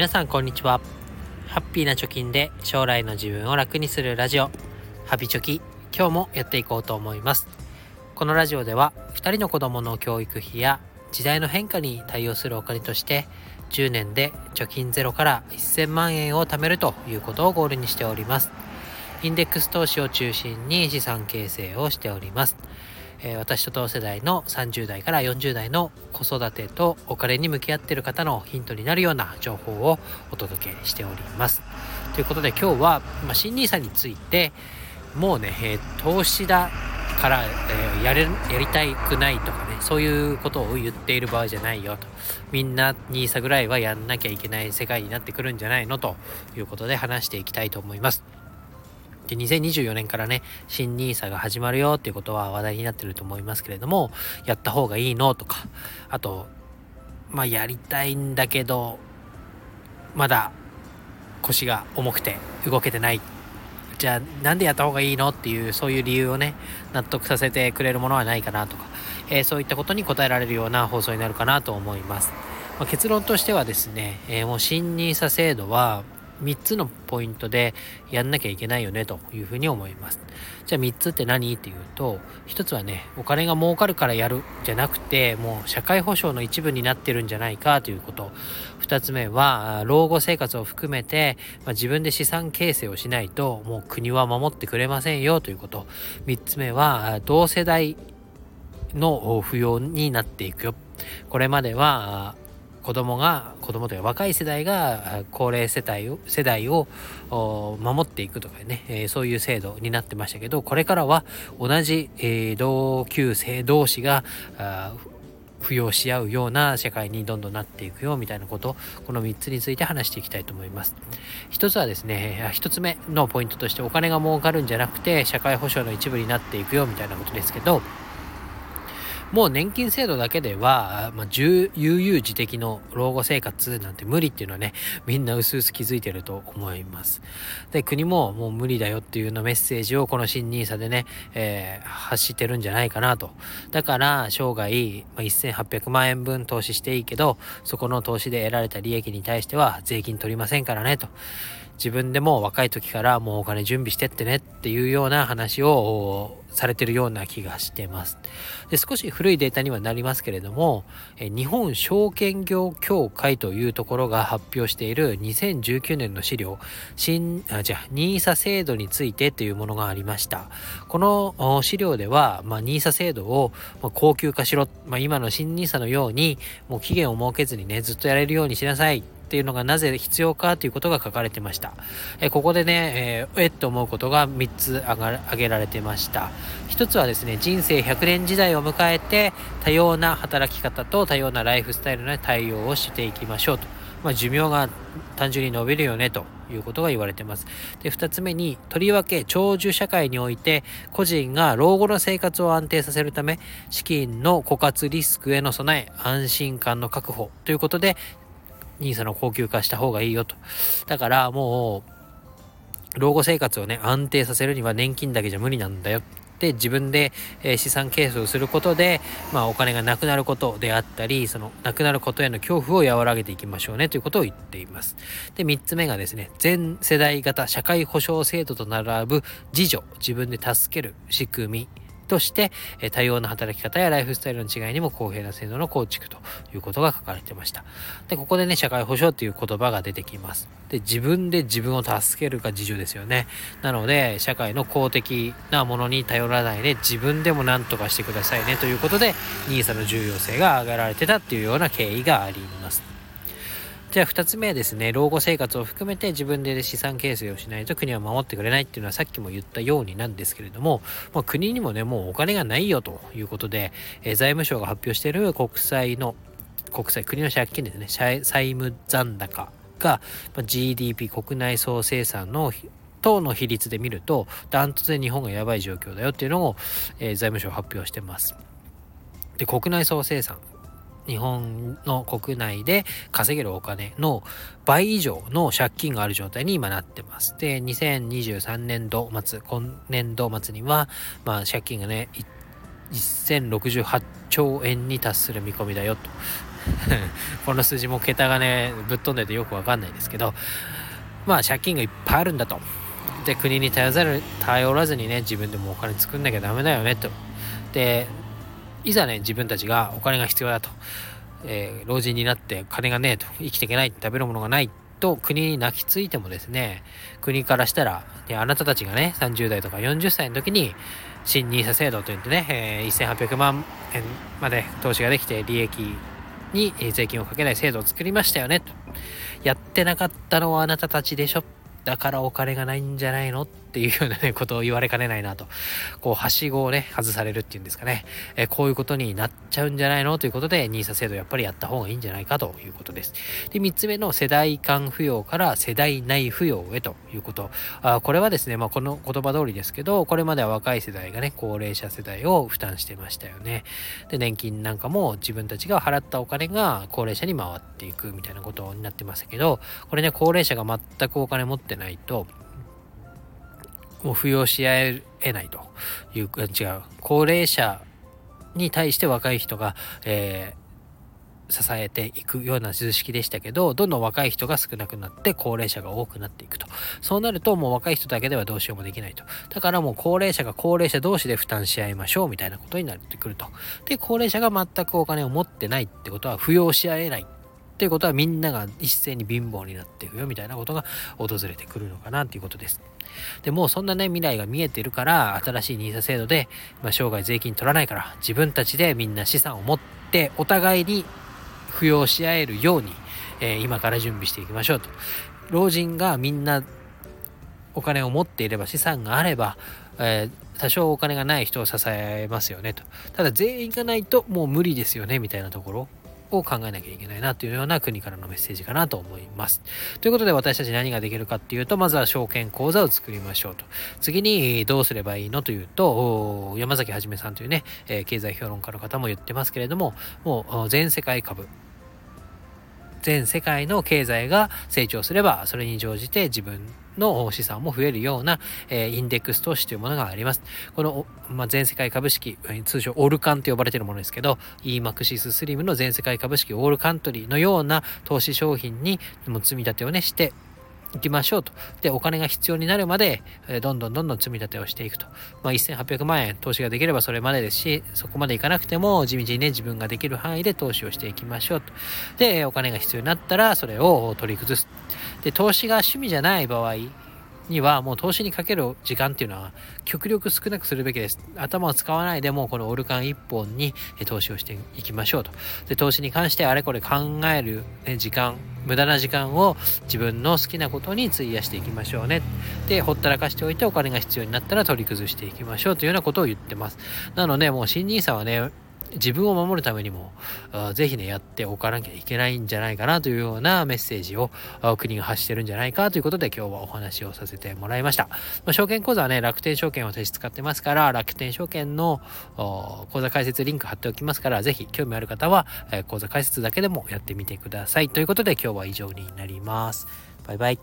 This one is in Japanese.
皆さんこんにちは。ハッピーな貯金で将来の自分を楽にするラジオ。ハビチョキ。今日もやっていこうと思います。このラジオでは2人の子供の教育費や時代の変化に対応するお金として10年で貯金ゼロから1000万円を貯めるということをゴールにしております。インデックス投資を中心に資産形成をしております。え、私と同世代の30代から40代の子育てとお金に向き合っている方のヒントになるような情報をお届けしております。ということで今日は、まあ、新 NISA についてもうね、えー、投資だから、えー、やれやりたくないとかねそういうことを言っている場合じゃないよとみんな NISA ぐらいはやんなきゃいけない世界になってくるんじゃないのということで話していきたいと思います。で、2024年からね、新 nisa が始まるよっていうことは話題になってると思いますけれども、やった方がいいのとか、あと、まあ、やりたいんだけど、まだ腰が重くて動けてない。じゃあ、なんでやった方がいいのっていう、そういう理由をね、納得させてくれるものはないかなとか、えー、そういったことに答えられるような放送になるかなと思います。まあ、結論としてはですね、えー、もう新 nisa 制度は、3つのポイントでやんなきゃいけないよねというふうに思います。じゃあ3つって何？っていうと、1つはね、お金が儲かるからやるじゃなくて、もう社会保障の一部になってるんじゃないかということ。2つ目は、老後生活を含めて、まあ、自分で資産形成をしないと、もう国は守ってくれませんよということ。3つ目は、同世代の扶養になっていくよ。これまでは子供が子供というか若い世代が高齢世帯を世代を守っていくとかね、えー、そういう制度になってましたけどこれからは同じ、えー、同級生同士が扶養し合うような社会にどんどんなっていくよみたいなことこの3つについて話していきたいと思います。一つはですね一つ目のポイントとしてお金が儲かるんじゃなくて社会保障の一部になっていくよみたいなことですけどもう年金制度だけでは、まあ、悠々自適の老後生活なんて無理っていうのはね、みんな薄々気づいてると思います。で、国ももう無理だよっていうようなメッセージをこの新 nisa でね、えー、発してるんじゃないかなと。だから、生涯、まあ、1800万円分投資していいけど、そこの投資で得られた利益に対しては税金取りませんからねと。自分でも若い時からもうお金準備してってねっていうような話をされてるような気がしてます。で少し古いデータにはなりますけれども、え日本証券業協会というところが発表している2019年の資料、新、あ、じゃあ、NISA 制度についてというものがありました。この資料では、まあ、NISA 制度を高級化しろ、まあ、今の新 NISA のように、もう期限を設けずにね、ずっとやれるようにしなさいっていうのがなぜ必要かということが書かれてました。えここでね、えー、えっと思うことが3つ挙げられてました。1つはですね、人生100年時代を迎えて多様な働き方と多様なライフスタイルの対応をしていきましょうと。まあ、寿命が単純に伸びるよねということが言われてます。で、2つ目に、とりわけ長寿社会において、個人が老後の生活を安定させるため、資金の枯渇リスクへの備え、安心感の確保ということで、NISA の高級化した方がいいよと。だからもう、老後生活をね、安定させるには年金だけじゃ無理なんだよって自分で、え資産形成をすることで、まあ、お金がなくなることであったり、その、なくなることへの恐怖を和らげていきましょうねということを言っています。で、3つ目がですね、全世代型社会保障制度と並ぶ自助、自分で助ける仕組みとして、え多様な働き方やライフスタイルの違いにも公平な制度の構築ということが書かれてました。で、ここでね、社会保障という言葉が出てきます。で、自分で自分を助けるか自助ですよね。なので、社会の公的なものに頼らないで、自分でも何とかしてくださいねということで、NISA の重要性が挙げられてたっていうような経緯があります。じゃあ2つ目はですね、老後生活を含めて自分で資産形成をしないと国は守ってくれないっていうのはさっきも言ったようになんですけれども、まあ、国にもね、もうお金がないよということで、えー、財務省が発表している国債の、国債、国の借金ですね、債務残高が、まあ、GDP 国内総生産の等の比率で見ると、ダントツで日本がやばい状況だよっていうのを、えー、財務省発表してます。で、国内総生産。日本の国内で稼げるお金の倍以上の借金がある状態に今なってます。で、2023年度末、今年度末には、まあ借金がね、1068兆円に達する見込みだよと。この数字も桁がねぶっ飛んでてよくわかんないですけどまあ借金がいっぱいあるんだと。で国に頼ざる頼らずにね自分でもお金作んなきゃダメだよねと。でいざね自分たちがお金が必要だと、えー、老人になって金がねえと生きていけない食べるものがないと国に泣きついてもですね国からしたらであなたたちがね30代とか40歳の時に新 NISA 制度といってね、えー、1800万円まで投資ができて利益に税金をかけない制度を作りましたよねと。やってなかったのはあなたたちでしょ。だからお金がないんじゃないのってっていうようなね、ことを言われかねないなと。こう、はしごをね、外されるっていうんですかね。えこういうことになっちゃうんじゃないの？ということで、NISA 制度やっぱりやった方がいいんじゃないかということです。で、3つ目の世代間扶養から世代内扶養へということ。あこれはですね、まあ、この言葉通りですけど、これまでは若い世代がね、高齢者世代を負担してましたよね。で、年金なんかも自分たちが払ったお金が高齢者に回っていくみたいなことになってましたけど、これね、高齢者が全くお金持ってないと、もう扶養し合えないという、違う、高齢者に対して若い人が、えー、支えていくような図式でしたけど、どんどん若い人が少なくなって高齢者が多くなっていくと。そうなるともう若い人だけではどうしようもできないと。だからもう高齢者が高齢者同士で負担し合いましょうみたいなことになってくると。で、高齢者が全くお金を持ってないってことは扶養し合えないていうことはみんなが一斉に貧乏になっていくよみたいなことが訪れてくるのかなっていうことです。でもそんなね未来が見えてるから新しい NISA 制度で、まあ、生涯税金取らないから自分たちでみんな資産を持ってお互いに扶養し合えるように、えー、今から準備していきましょうと。老人がみんなお金を持っていれば資産があれば、えー、多少お金がない人を支えますよねと。ただ全員がないともう無理ですよねみたいなところ。を考えなきゃいけないなというような国からのメッセージかなと思います。ということで私たち何ができるかっていうと、まずは証券口座を作りましょうと。次にどうすればいいのというと、山崎はじめさんというね、え経済評論家の方も言ってますけれども、もう全世界株、全世界の経済が成長すれば、それに乗じて自分の資産も増えるような、えー、インデックス投資というものがあります。この、まあ、全世界株式、通称オールカンと呼ばれているものですけど、EMAXIS SLIM の全世界株式オールカントリーのような投資商品にも積み立てをねして、行きましょうと。で、お金が必要になるまで、えどんどんどんどん積み立てをしていくと。まあ、1800万円投資ができればそれまでですし、そこまでいかなくても地道にね、自分ができる範囲で投資をしていきましょうと。で、お金が必要になったら、それを取り崩す。で、投資が趣味じゃない場合、にはもう投資にかける時間っていうのは極力少なくするべきです。頭を使わないでもこのオルカン1本に投資をしていきましょうと。で、投資に関してあれこれ考える、ね、時間、無駄な時間を自分の好きなことに費やしていきましょうね。で、ほったらかしておいてお金が必要になったら取り崩していきましょうというようなことを言ってます。なのでもう新 NISA はね、自分を守るためにも、ぜひね、やっておかなきゃいけないんじゃないかなというようなメッセージを国が発してるんじゃないかということで今日はお話をさせてもらいました。まあ、証券口座はね、楽天証券を私使ってますから、楽天証券の口座開設リンク貼っておきますから、ぜひ興味ある方は、え口座開設だけでもやってみてください。ということで今日は以上になります。バイバイ。